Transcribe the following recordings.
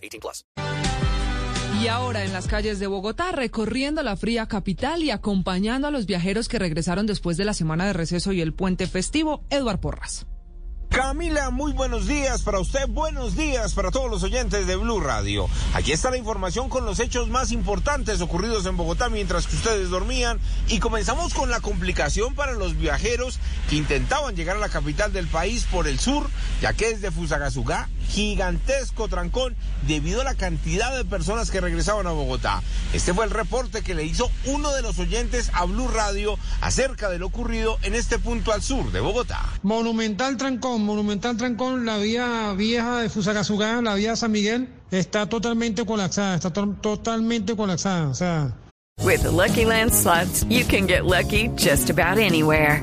18 plus. Y ahora en las calles de Bogotá, recorriendo la fría capital y acompañando a los viajeros que regresaron después de la semana de receso y el puente festivo, Eduard Porras. Camila, muy buenos días para usted, buenos días para todos los oyentes de Blue Radio. Aquí está la información con los hechos más importantes ocurridos en Bogotá mientras que ustedes dormían y comenzamos con la complicación para los viajeros que intentaban llegar a la capital del país por el sur, ya que desde Fusagasugá gigantesco trancón debido a la cantidad de personas que regresaban a Bogotá. Este fue el reporte que le hizo uno de los oyentes a Blue Radio acerca de lo ocurrido en este punto al sur de Bogotá. Monumental trancón, monumental trancón, la vía vieja de Fusagasugá, la vía San Miguel, está totalmente colapsada, está to totalmente colapsada, o sea. With the Lucky Land slots, you can get lucky just about anywhere.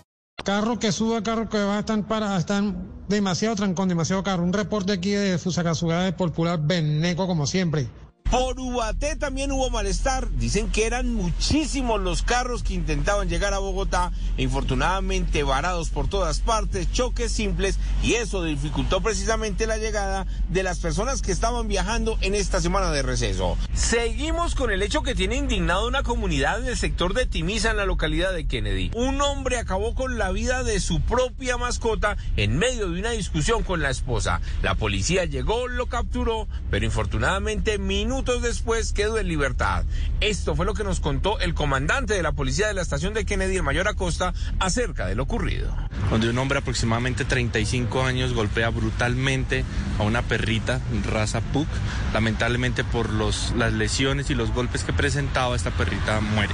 Carro que suba, carro que va, están para, están demasiado trancón, demasiado carro. Un reporte aquí de Fusagasugá de Popular Beneco, como siempre. Por Ubaté también hubo malestar. Dicen que eran muchísimos los carros que intentaban llegar a Bogotá, infortunadamente varados por todas partes, choques simples, y eso dificultó precisamente la llegada de las personas que estaban viajando en esta semana de receso. Seguimos con el hecho que tiene indignado una comunidad en el sector de Timisa, en la localidad de Kennedy. Un hombre acabó con la vida de su propia mascota en medio de una discusión con la esposa. La policía llegó, lo capturó, pero infortunadamente minutos después quedó en libertad. Esto fue lo que nos contó el comandante de la policía de la estación de Kennedy, el mayor Acosta, acerca de lo ocurrido. Donde un hombre aproximadamente 35 años golpea brutalmente a una perrita raza Pug. Lamentablemente por los, las lesiones y los golpes que presentaba, esta perrita muere.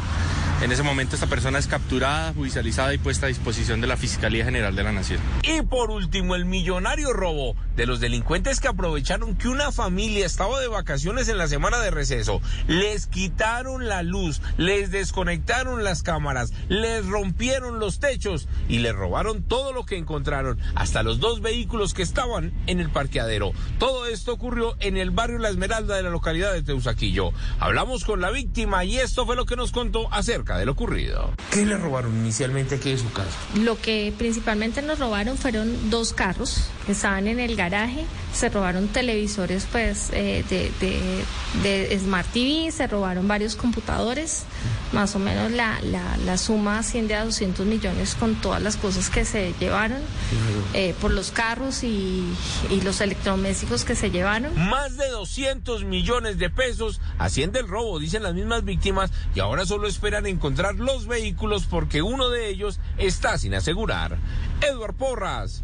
En ese momento esta persona es capturada, judicializada y puesta a disposición de la Fiscalía General de la Nación. Y por último, el millonario robo de los delincuentes que aprovecharon que una familia estaba de vacaciones en la semana de receso. Les quitaron la luz, les desconectaron las cámaras, les rompieron los techos y les robaron todo lo que encontraron, hasta los dos vehículos que estaban en el parqueadero. Todo esto ocurrió en el barrio La Esmeralda de la localidad de Teusaquillo. Hablamos con la víctima y esto fue lo que nos contó acerca de lo ocurrido. ¿Qué le robaron inicialmente aquí de su casa? Lo que principalmente nos robaron fueron dos carros que estaban en el garaje. Se robaron televisores pues eh, de, de, de, Smart TV, se robaron varios computadores. Más o menos la, la, la, suma asciende a 200 millones con todas las cosas que se llevaron eh, por los carros y, y los electrodomésticos que se llevaron. Más de 200 millones de pesos asciende el robo, dicen las mismas víctimas, y ahora solo esperan encontrar los vehículos porque uno de ellos está sin asegurar. Edward Porras,